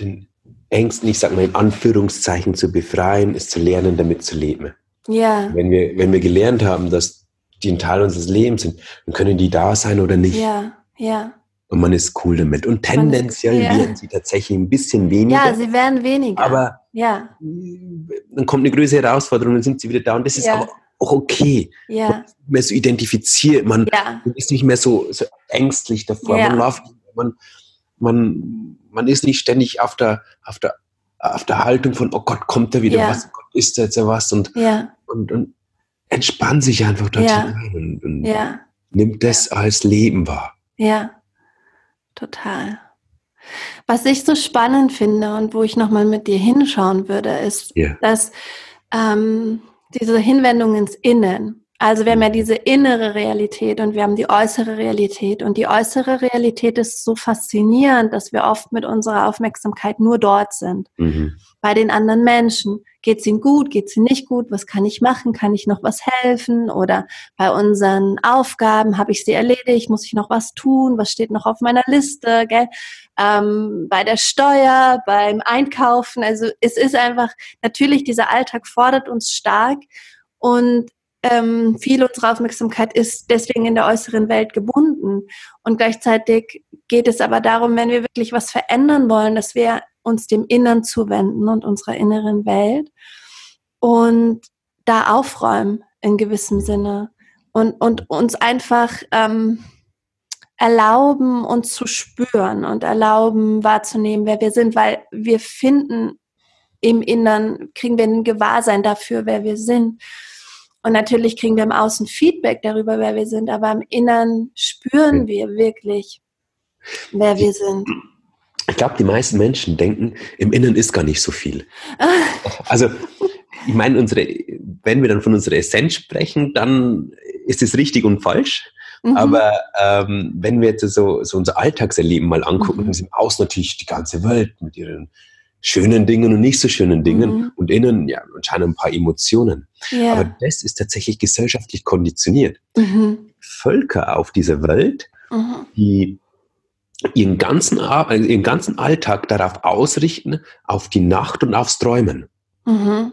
[SPEAKER 2] den Ängsten, ich sage mal in Anführungszeichen, zu befreien, ist zu lernen, damit zu leben.
[SPEAKER 1] Ja.
[SPEAKER 2] Wenn wir, wenn wir gelernt haben, dass die ein Teil unseres Lebens sind, dann können die da sein oder nicht.
[SPEAKER 1] Ja, ja.
[SPEAKER 2] Und man ist cool damit. Und tendenziell ist, ja. werden sie tatsächlich ein bisschen weniger.
[SPEAKER 1] Ja, sie werden weniger.
[SPEAKER 2] Aber
[SPEAKER 1] ja.
[SPEAKER 2] dann kommt eine größere Herausforderung, dann sind sie wieder da. Und das ist ja. aber auch okay.
[SPEAKER 1] Ja.
[SPEAKER 2] Man ist nicht mehr so identifiziert, man
[SPEAKER 1] ja.
[SPEAKER 2] ist nicht mehr so, so ängstlich davor.
[SPEAKER 1] Ja.
[SPEAKER 2] Man, läuft, man, man, man ist nicht ständig auf der, auf der, auf der Haltung von, oh Gott, kommt da wieder
[SPEAKER 1] ja.
[SPEAKER 2] was, Gott, ist da jetzt was und,
[SPEAKER 1] ja.
[SPEAKER 2] und, und entspannt sich einfach dort hinein und, und nimmt das als Leben wahr.
[SPEAKER 1] Ja, total. Was ich so spannend finde und wo ich nochmal mit dir hinschauen würde, ist, dass ähm, diese Hinwendung ins Innen. Also wir haben ja diese innere Realität und wir haben die äußere Realität. Und die äußere Realität ist so faszinierend, dass wir oft mit unserer Aufmerksamkeit nur dort sind. Mhm. Bei den anderen Menschen. Geht es ihnen gut? Geht es ihnen nicht gut? Was kann ich machen? Kann ich noch was helfen? Oder bei unseren Aufgaben, habe ich sie erledigt? Muss ich noch was tun? Was steht noch auf meiner Liste? Gell? Ähm, bei der Steuer, beim Einkaufen. Also es ist einfach, natürlich, dieser Alltag fordert uns stark. Und ähm, viel unserer Aufmerksamkeit ist deswegen in der äußeren Welt gebunden. Und gleichzeitig geht es aber darum, wenn wir wirklich was verändern wollen, dass wir uns dem Innern zuwenden und unserer inneren Welt und da aufräumen in gewissem Sinne und, und uns einfach ähm, erlauben, uns zu spüren und erlauben, wahrzunehmen, wer wir sind, weil wir finden im Innern, kriegen wir ein Gewahrsein dafür, wer wir sind. Und natürlich kriegen wir im Außen Feedback darüber, wer wir sind, aber im Innern spüren wir wirklich, wer wir sind.
[SPEAKER 2] Ich glaube, die meisten Menschen denken, im Innern ist gar nicht so viel. (laughs) Also, ich meine, unsere, wenn wir dann von unserer Essenz sprechen, dann ist es richtig und falsch. Mhm. Aber ähm, wenn wir jetzt so, so unser Alltagserleben mal angucken, mhm. dann ist im Außen natürlich die ganze Welt mit ihren schönen Dingen und nicht so schönen Dingen mhm. und innen ja anscheinend ein paar Emotionen. Ja. Aber das ist tatsächlich gesellschaftlich konditioniert. Mhm. Völker auf dieser Welt, mhm. die ihren ganzen, also ihren ganzen Alltag darauf ausrichten, auf die Nacht und aufs Träumen. Mhm.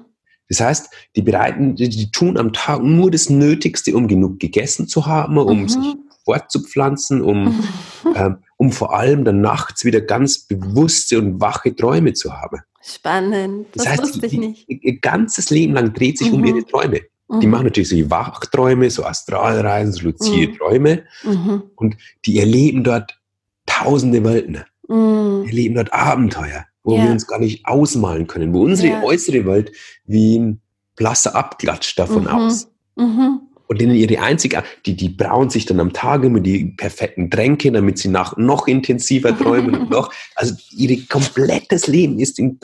[SPEAKER 2] Das heißt, die bereiten, die, tun am Tag nur das Nötigste, um genug gegessen zu haben, um mhm. sich fortzupflanzen, um, (laughs) ähm, um vor allem dann nachts wieder ganz bewusste und wache Träume zu haben.
[SPEAKER 1] Spannend.
[SPEAKER 2] Das, das heißt, wusste ich nicht. Ihr ganzes Leben lang dreht sich mhm. um ihre Träume. Die mhm. machen natürlich so Wachträume, so Astralreisen, so luzide mhm. Träume. Mhm. Und die erleben dort tausende Welten. Mhm. Die erleben dort Abenteuer, wo ja. wir uns gar nicht ausmalen können, wo unsere ja. äußere Welt wie ein blasser Abklatsch davon aus. Mhm und denen ihre einzige, die, die brauen sich dann am Tag immer die perfekten Tränke, damit sie nach noch intensiver träumen und (laughs) noch, also ihr komplettes Leben ist, in,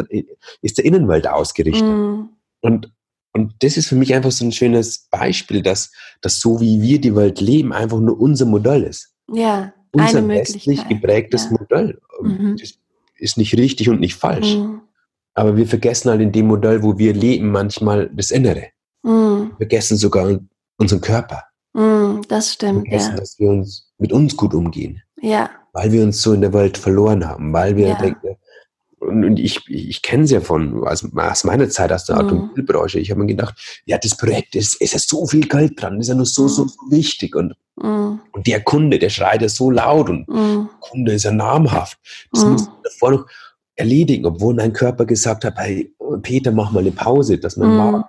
[SPEAKER 2] ist der Innenwelt ausgerichtet. Mm. Und, und das ist für mich einfach so ein schönes Beispiel, dass, dass so wie wir die Welt leben, einfach nur unser Modell ist.
[SPEAKER 1] Ja,
[SPEAKER 2] unser westlich geprägtes ja. Modell. Mhm. Das ist nicht richtig und nicht falsch. Mhm. Aber wir vergessen halt in dem Modell, wo wir leben, manchmal das Innere. Mhm. Wir vergessen sogar unseren Körper.
[SPEAKER 1] Mm, das stimmt,
[SPEAKER 2] ja. dass wir uns mit uns gut umgehen.
[SPEAKER 1] Ja.
[SPEAKER 2] Weil wir uns so in der Welt verloren haben, weil wir ja. denken, und ich, ich kenne es ja von aus, aus, meiner Zeit aus der mm. Automobilbranche. Ich habe mir gedacht, ja, das Projekt ist, ist ja so viel Geld dran, ist ja nur so, mm. so, so wichtig. Und, mm. und der Kunde, der schreit ja so laut und mm. der Kunde ist ja namhaft. Das mm. muss man davor noch erledigen, obwohl mein Körper gesagt hat, hey, Peter, mach mal eine Pause, dass mein Magen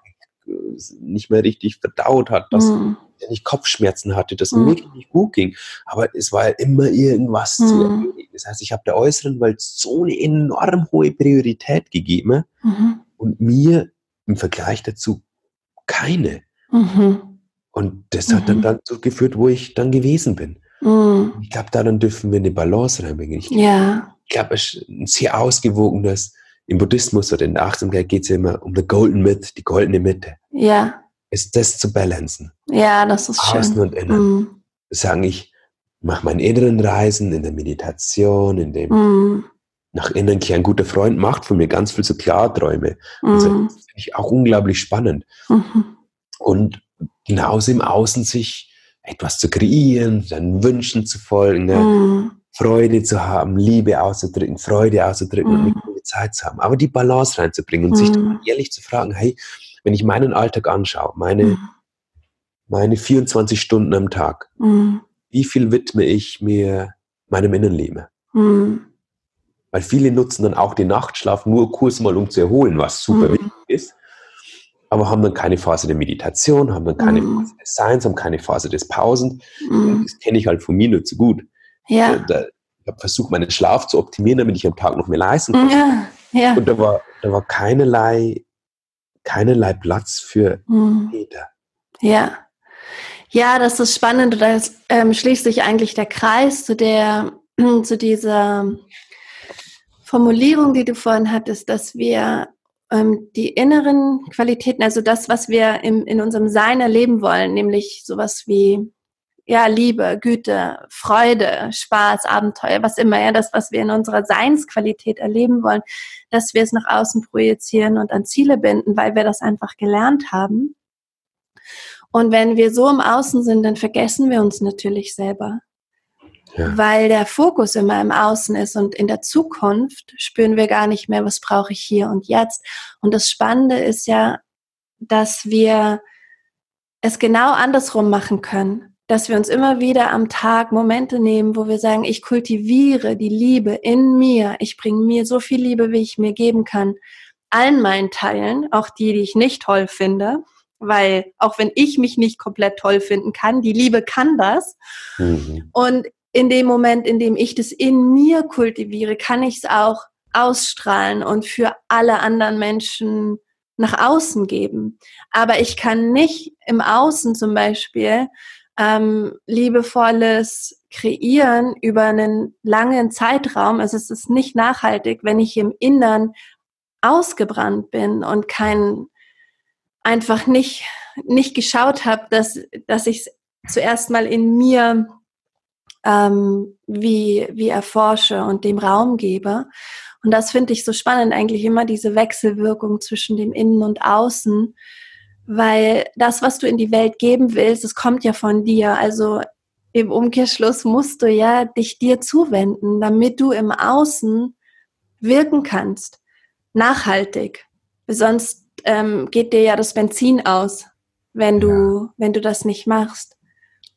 [SPEAKER 2] nicht mehr richtig verdaut hat, dass mhm. er nicht Kopfschmerzen hatte, dass mhm. wirklich nicht gut ging. Aber es war ja immer irgendwas mhm. zu erledigen. Das heißt, ich habe der äußeren Welt so eine enorm hohe Priorität gegeben mhm. und mir im Vergleich dazu keine. Mhm. Und das hat dann mhm. dazu geführt, wo ich dann gewesen bin. Ich glaube, daran dürfen wir eine Balance reinbringen. Ich,
[SPEAKER 1] ja.
[SPEAKER 2] ich glaube, es ist ein sehr ausgewogenes im Buddhismus oder in der Achtsamkeit geht es ja immer um the golden Mitte, die goldene Mitte.
[SPEAKER 1] Ja.
[SPEAKER 2] Ist das zu balancen.
[SPEAKER 1] Ja, das ist Außen schön.
[SPEAKER 2] und innen. Mm. Sagen ich, mache meine inneren Reisen in der Meditation, in dem mm. nach innen kehren. Ein guter Freund macht von mir ganz viel so Klarträume. Mm. das finde ich auch unglaublich spannend. -hmm. Und genauso im Außen sich etwas zu kreieren, seinen Wünschen zu folgen, ne? mm. Freude zu haben, Liebe auszudrücken, Freude auszudrücken mm. und gute Zeit zu haben. Aber die Balance reinzubringen und mm. sich dann ehrlich zu fragen, hey, wenn ich meinen Alltag anschaue, meine, mm. meine 24 Stunden am Tag, mm. wie viel widme ich mir meinem Innenleben? Mm. Weil viele nutzen dann auch den Nachtschlaf nur kurz mal, um zu erholen, was super wichtig ist aber haben dann keine Phase der Meditation, haben dann keine mm. Phase des Seins, haben keine Phase des Pausen. Das kenne ich halt von mir nur zu gut.
[SPEAKER 1] Ja.
[SPEAKER 2] Da, habe versucht, meinen Schlaf zu optimieren, damit ich am Tag noch mehr leisten kann. Ja. Ja. Und da war, da war keinerlei, keinerlei Platz für mm. Peter.
[SPEAKER 1] Ja. Ja, das ist spannend. Da ähm, schließt sich eigentlich der Kreis zu der, (clears throat) zu dieser Formulierung, die du vorhin hattest, dass wir ähm, die inneren Qualitäten, also das, was wir im, in unserem Sein erleben wollen, nämlich sowas wie ja, Liebe, Güte, Freude, Spaß, Abenteuer, was immer, ja, das, was wir in unserer Seinsqualität erleben wollen, dass wir es nach außen projizieren und an Ziele binden, weil wir das einfach gelernt haben. Und wenn wir so im Außen sind, dann vergessen wir uns natürlich selber. Ja. Weil der Fokus immer im Außen ist und in der Zukunft spüren wir gar nicht mehr, was brauche ich hier und jetzt. Und das Spannende ist ja, dass wir es genau andersrum machen können dass wir uns immer wieder am Tag Momente nehmen, wo wir sagen, ich kultiviere die Liebe in mir, ich bringe mir so viel Liebe, wie ich mir geben kann, allen meinen Teilen, auch die, die ich nicht toll finde, weil auch wenn ich mich nicht komplett toll finden kann, die Liebe kann das. Mhm. Und in dem Moment, in dem ich das in mir kultiviere, kann ich es auch ausstrahlen und für alle anderen Menschen nach außen geben. Aber ich kann nicht im Außen zum Beispiel ähm, liebevolles Kreieren über einen langen Zeitraum. Also es ist nicht nachhaltig, wenn ich im Innern ausgebrannt bin und kein einfach nicht nicht geschaut habe, dass dass ich es zuerst mal in mir ähm, wie wie erforsche und dem Raum gebe. Und das finde ich so spannend eigentlich immer diese Wechselwirkung zwischen dem Innen und Außen weil das, was du in die Welt geben willst, das kommt ja von dir. Also im Umkehrschluss musst du ja dich dir zuwenden, damit du im Außen wirken kannst. Nachhaltig. Sonst ähm, geht dir ja das Benzin aus, wenn du, ja. wenn du das nicht machst.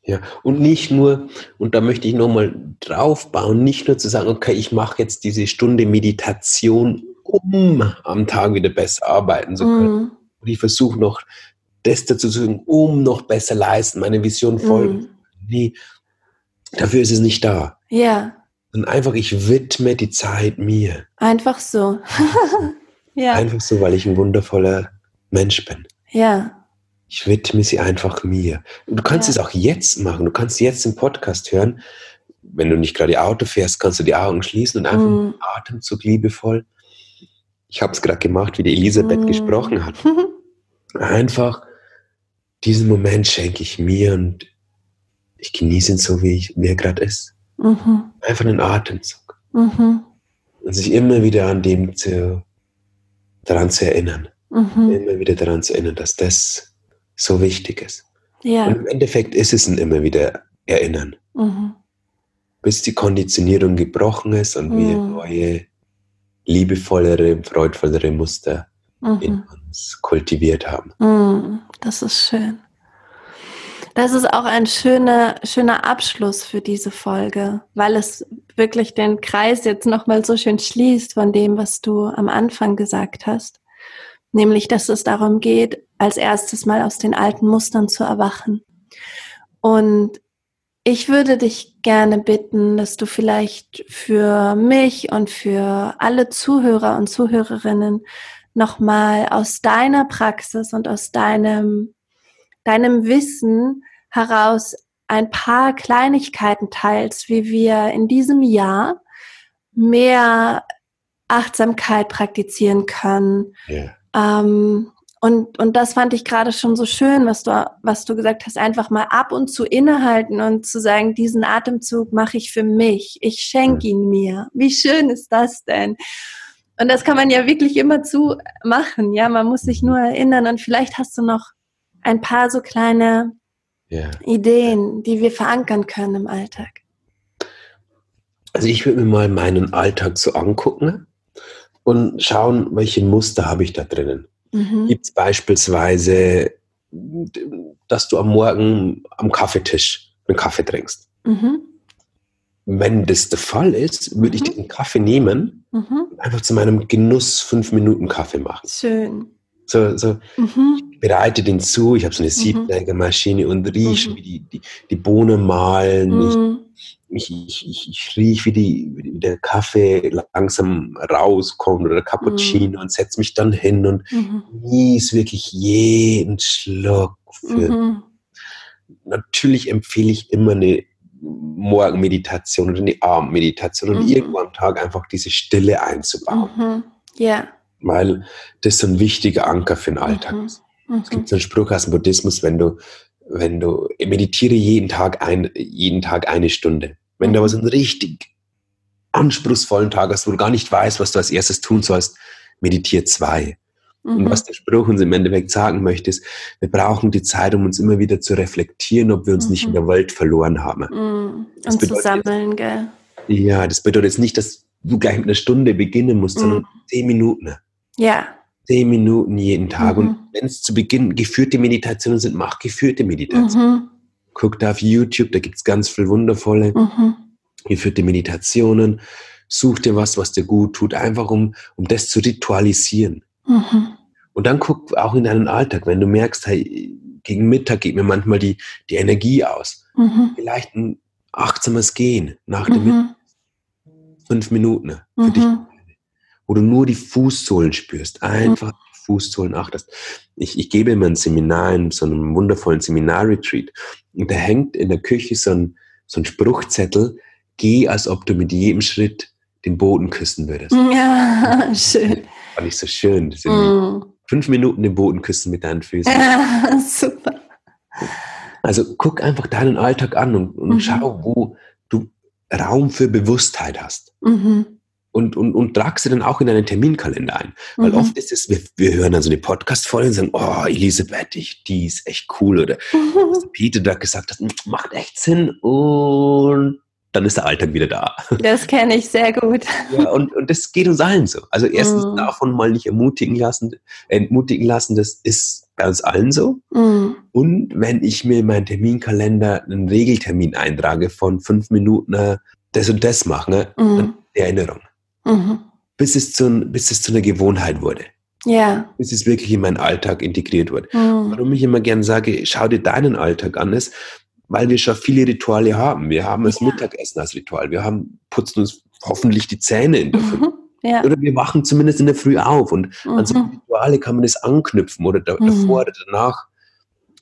[SPEAKER 2] Ja, und nicht nur, und da möchte ich nochmal draufbauen, nicht nur zu sagen, okay, ich mache jetzt diese Stunde Meditation, um am Tag wieder besser arbeiten zu können. Mm und ich versuche noch das dazu zu tun, um noch besser leisten, meine Vision folgen. Mm. Nee, dafür ist es nicht da.
[SPEAKER 1] Ja.
[SPEAKER 2] Und einfach, ich widme die Zeit mir.
[SPEAKER 1] Einfach so. (laughs)
[SPEAKER 2] ja. Einfach so, weil ich ein wundervoller Mensch bin.
[SPEAKER 1] Ja.
[SPEAKER 2] Ich widme sie einfach mir. Und du kannst ja. es auch jetzt machen. Du kannst jetzt den Podcast hören. Wenn du nicht gerade Auto fährst, kannst du die Augen schließen und einfach mm. Atemzug liebevoll ich habe es gerade gemacht, wie die Elisabeth mm. gesprochen hat. (laughs) Einfach diesen Moment schenke ich mir und ich genieße ihn so, wie, ich, wie er gerade ist. Mhm. Einfach einen Atemzug. Mhm. Und sich immer wieder an dem zu, daran zu erinnern. Mhm. Immer wieder daran zu erinnern, dass das so wichtig ist. Ja. Und im Endeffekt ist es ein immer wieder Erinnern. Mhm. Bis die Konditionierung gebrochen ist und wir mhm. neue liebevollere, freudvollere Muster mhm. in uns kultiviert haben.
[SPEAKER 1] Mhm, das ist schön. Das ist auch ein schöner, schöner Abschluss für diese Folge, weil es wirklich den Kreis jetzt nochmal so schön schließt von dem, was du am Anfang gesagt hast. Nämlich, dass es darum geht, als erstes mal aus den alten Mustern zu erwachen. Und ich würde dich gerne bitten, dass du vielleicht für mich und für alle Zuhörer und Zuhörerinnen nochmal aus deiner Praxis und aus deinem, deinem Wissen heraus ein paar Kleinigkeiten teilst, wie wir in diesem Jahr mehr Achtsamkeit praktizieren können. Yeah. Ähm, und, und das fand ich gerade schon so schön, was du, was du gesagt hast, einfach mal ab und zu innehalten und zu sagen, diesen Atemzug mache ich für mich. Ich schenke ihn mir. Wie schön ist das denn? Und das kann man ja wirklich immer zu machen. Ja, man muss sich nur erinnern und vielleicht hast du noch ein paar so kleine yeah. Ideen, die wir verankern können im Alltag.
[SPEAKER 2] Also ich würde mir mal meinen Alltag so angucken und schauen, welche Muster habe ich da drinnen. Mhm. Gibt es beispielsweise, dass du am Morgen am Kaffeetisch einen Kaffee trinkst? Mhm. Wenn das der Fall ist, würde ich mhm. den Kaffee nehmen mhm. und einfach zu meinem Genuss fünf Minuten Kaffee machen.
[SPEAKER 1] Schön.
[SPEAKER 2] So, so mhm. Bereite den zu, ich habe so eine mhm. Siebträgermaschine und rieche, wie die, die, die Bohnen mahlen. Ich, ich, ich, ich, ich rieche, wie, die, wie der Kaffee langsam rauskommt oder der Cappuccino mhm. und setze mich dann hin und mhm. genieße wirklich jeden Schluck. Mhm. Natürlich empfehle ich immer eine Morgenmeditation oder eine Abendmeditation und mhm. irgendwo am Tag einfach diese Stille einzubauen.
[SPEAKER 1] Mhm. Ja.
[SPEAKER 2] weil das so ein wichtiger Anker für den Alltag mhm. Es gibt so einen Spruch aus dem Buddhismus, wenn du, wenn du meditiere jeden Tag ein, jeden Tag eine Stunde. Wenn du aber so einen richtig anspruchsvollen Tag hast, wo du gar nicht weißt, was du als erstes tun sollst, meditiere zwei. Mhm. Und was der Spruch uns im Endeffekt sagen möchte, ist, wir brauchen die Zeit, um uns immer wieder zu reflektieren, ob wir uns mhm. nicht in der Welt verloren haben.
[SPEAKER 1] Mhm. Und zu sammeln, gell?
[SPEAKER 2] Ja, das bedeutet jetzt nicht, dass du gleich mit einer Stunde beginnen musst, sondern mhm. zehn Minuten.
[SPEAKER 1] Ja.
[SPEAKER 2] Zehn Minuten jeden Tag. Und mhm. wenn es zu Beginn geführte Meditationen sind, mach geführte Meditationen. Mhm. Guck da auf YouTube, da gibt es ganz viel wundervolle geführte Meditationen. Such dir was, was dir gut tut, einfach um, um das zu ritualisieren. Mhm. Und dann guck auch in deinen Alltag, wenn du merkst, hey, gegen Mittag geht mir manchmal die, die Energie aus. Mhm. Vielleicht ein achtsames Gehen nach dem mhm. Mittag. Fünf Minuten für mhm. dich. Wo du nur die Fußsohlen spürst. Einfach die Fußsohlen achtest. Ich, ich gebe immer ein Seminar in so einem wundervollen Seminarretreat. Und da hängt in der Küche so ein, so ein Spruchzettel. Geh, als ob du mit jedem Schritt den Boden küssen würdest. (laughs)
[SPEAKER 1] Ja, schön.
[SPEAKER 2] Fand ich so schön. Mm. Fünf Minuten den Boden küssen mit deinen Füßen.
[SPEAKER 1] Ja, (laughs) super.
[SPEAKER 2] Also guck einfach deinen Alltag an und, und mhm. schau, wo du Raum für Bewusstheit hast. Mhm. Und, und, und trag sie dann auch in deinen Terminkalender ein. Weil mhm. oft ist es, wir, wir hören dann so eine Podcast-Folge und sagen, oh, Elisabeth, ich, die ist echt cool. Oder (laughs) was Peter da gesagt hat, macht echt Sinn. Und dann ist der Alltag wieder da. (laughs)
[SPEAKER 1] Das kenne ich sehr gut.
[SPEAKER 2] Ja, und, und das geht uns allen so. Also erstens mm. davon mal nicht ermutigen lassen, entmutigen lassen, das ist bei uns allen so. Mm. Und wenn ich mir in meinen Terminkalender einen Regeltermin eintrage von fünf Minuten äh, das und das machen, ne, dann Erinnerung. -hmm. Bis, es zu, bis es zu einer Gewohnheit wurde.
[SPEAKER 1] Ja.
[SPEAKER 2] Bis es wirklich in meinen Alltag integriert wurde. Mm. Warum ich immer gerne sage, schau dir deinen Alltag an, ist, weil wir schon viele Rituale haben. Wir haben das ja. Mittagessen als Ritual. Wir haben, putzen uns hoffentlich die Zähne in der Früh. Mhm. Ja. Oder wir wachen zumindest in der Früh auf. Und mhm. an so Rituale kann man das anknüpfen oder da, mhm. davor oder danach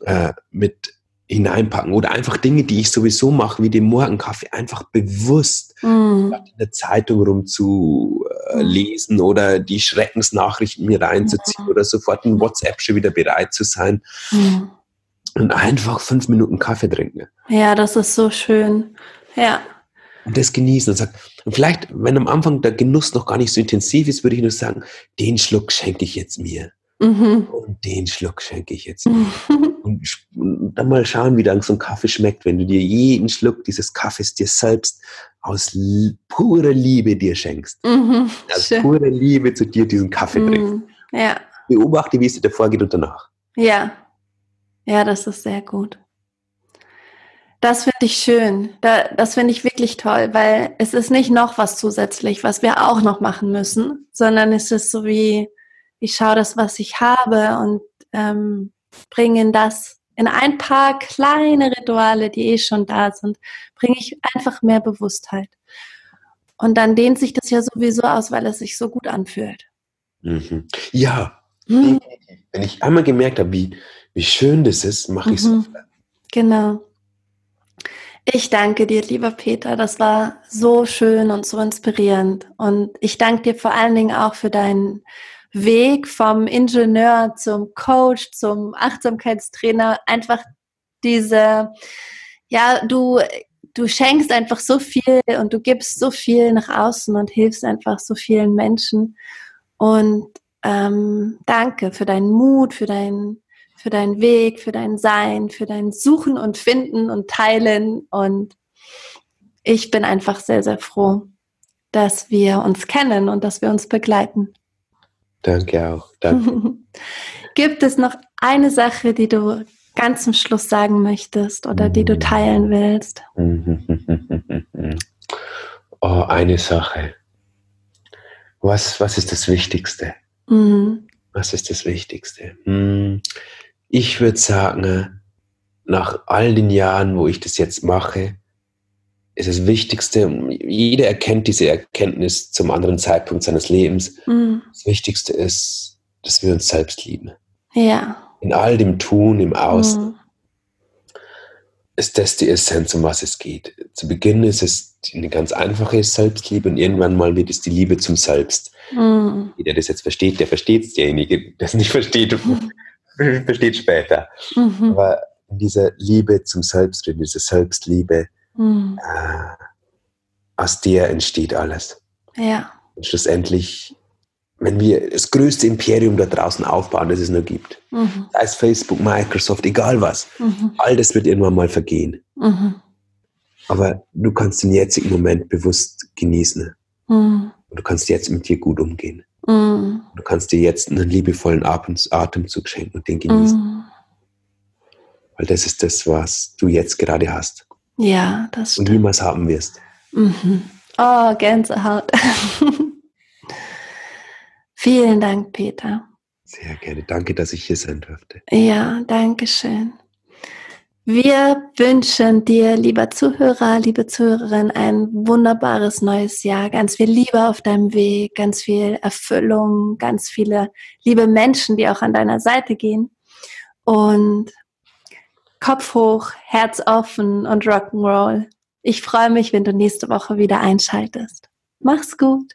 [SPEAKER 2] äh, mit hineinpacken. Oder einfach Dinge, die ich sowieso mache, wie den Morgenkaffee, einfach bewusst mhm. in der Zeitung rum zu äh, mhm. oder die Schreckensnachrichten mir reinzuziehen oder sofort in WhatsApp schon wieder bereit zu sein und einfach fünf Minuten Kaffee trinken.
[SPEAKER 1] Ja, das ist so schön. Ja.
[SPEAKER 2] Und das genießen und sagen, und vielleicht, wenn am Anfang der Genuss noch gar nicht so intensiv ist, würde ich nur sagen, den Schluck schenke ich jetzt mir. Mhm. Und den Schluck schenke ich jetzt und, dann mal schauen, wie dann so ein Kaffee schmeckt, wenn du dir jeden Schluck dieses Kaffees dir selbst aus purer Liebe dir schenkst. Mhm. Aus Schön. purer Liebe zu dir diesen Kaffee mhm. trinkst.
[SPEAKER 1] Ja.
[SPEAKER 2] Beobachte, wie es dir davor geht und danach.
[SPEAKER 1] Ja, ja, das ist sehr gut. Das finde ich schön. das finde ich wirklich toll, weil es ist nicht noch was zusätzlich, was wir auch noch machen müssen, sondern es ist so wie, ich schaue das, was ich habe und ähm, bringe in das, in ein paar kleine Rituale, die eh schon da sind, bringe ich einfach mehr Bewusstheit. Und dann dehnt sich das ja sowieso aus, weil es sich so gut anfühlt.
[SPEAKER 2] Mhm. Ja, hm. wenn ich einmal gemerkt habe, wie, wie schön das ist, mache ich es mhm.
[SPEAKER 1] Genau. Ich danke dir, lieber Peter. Das war so schön und so inspirierend. Und ich danke dir vor allen Dingen auch für deinen Weg vom Ingenieur zum Coach, zum Achtsamkeitstrainer. Einfach diese, ja, du, du schenkst einfach so viel und du gibst so viel nach außen und hilfst einfach so vielen Menschen. Und ähm, danke für deinen Mut, für deinen für deinen Weg, für dein Sein, für dein Suchen und Finden und Teilen. Und ich bin einfach sehr, sehr froh, dass wir uns kennen und dass wir uns begleiten.
[SPEAKER 2] Danke auch. Danke. (laughs)
[SPEAKER 1] Gibt es noch eine Sache, die du ganz zum Schluss sagen möchtest oder die du teilen willst? (laughs)
[SPEAKER 2] Oh, eine Sache. Was, was ist das Wichtigste? Mhm. Was ist das Wichtigste? Hm. Ich würde sagen, nach all den Jahren, wo ich das jetzt mache, ist das Wichtigste, jeder erkennt diese Erkenntnis zum anderen Zeitpunkt seines Lebens. Mhm. Das Wichtigste ist, dass wir uns selbst lieben.
[SPEAKER 1] Ja.
[SPEAKER 2] In all dem Tun, im Außen. Mhm. ist das die Essenz, um was es geht. Zu Beginn ist es eine ganz einfache Selbstliebe und irgendwann mal wird es die Liebe zum Selbst. Mhm. Jeder, der das jetzt versteht, der versteht es. Derjenige, der es nicht versteht, mhm. (laughs) versteht später. Mhm. Aber in dieser Liebe zum Selbst, in dieser Selbstliebe, mhm. aus der entsteht alles.
[SPEAKER 1] Ja.
[SPEAKER 2] Und schlussendlich wenn wir das größte Imperium da draußen aufbauen, das es nur gibt, mhm. sei es Facebook, Microsoft, egal was, mhm. all das wird irgendwann mal vergehen. Mhm. Aber du kannst den jetzigen Moment bewusst genießen. Mhm. Und du kannst jetzt mit dir gut umgehen. Mhm. Du kannst dir jetzt einen liebevollen Atemzug schenken und den genießen. Mhm. Weil das ist das, was du jetzt gerade hast.
[SPEAKER 1] Ja, das
[SPEAKER 2] stimmt. Und niemals haben wirst.
[SPEAKER 1] Oh, Gänsehaut. (laughs) Vielen Dank, Peter.
[SPEAKER 2] Sehr gerne. Danke, dass ich hier sein durfte.
[SPEAKER 1] Ja, danke schön. Wir wünschen dir, lieber Zuhörer, liebe Zuhörerin, ein wunderbares neues Jahr, ganz viel Liebe auf deinem Weg, ganz viel Erfüllung, ganz viele liebe Menschen, die auch an deiner Seite gehen. Und Kopf hoch, Herz offen und Rock'n'Roll. Ich freue mich, wenn du nächste Woche wieder einschaltest. Mach's gut.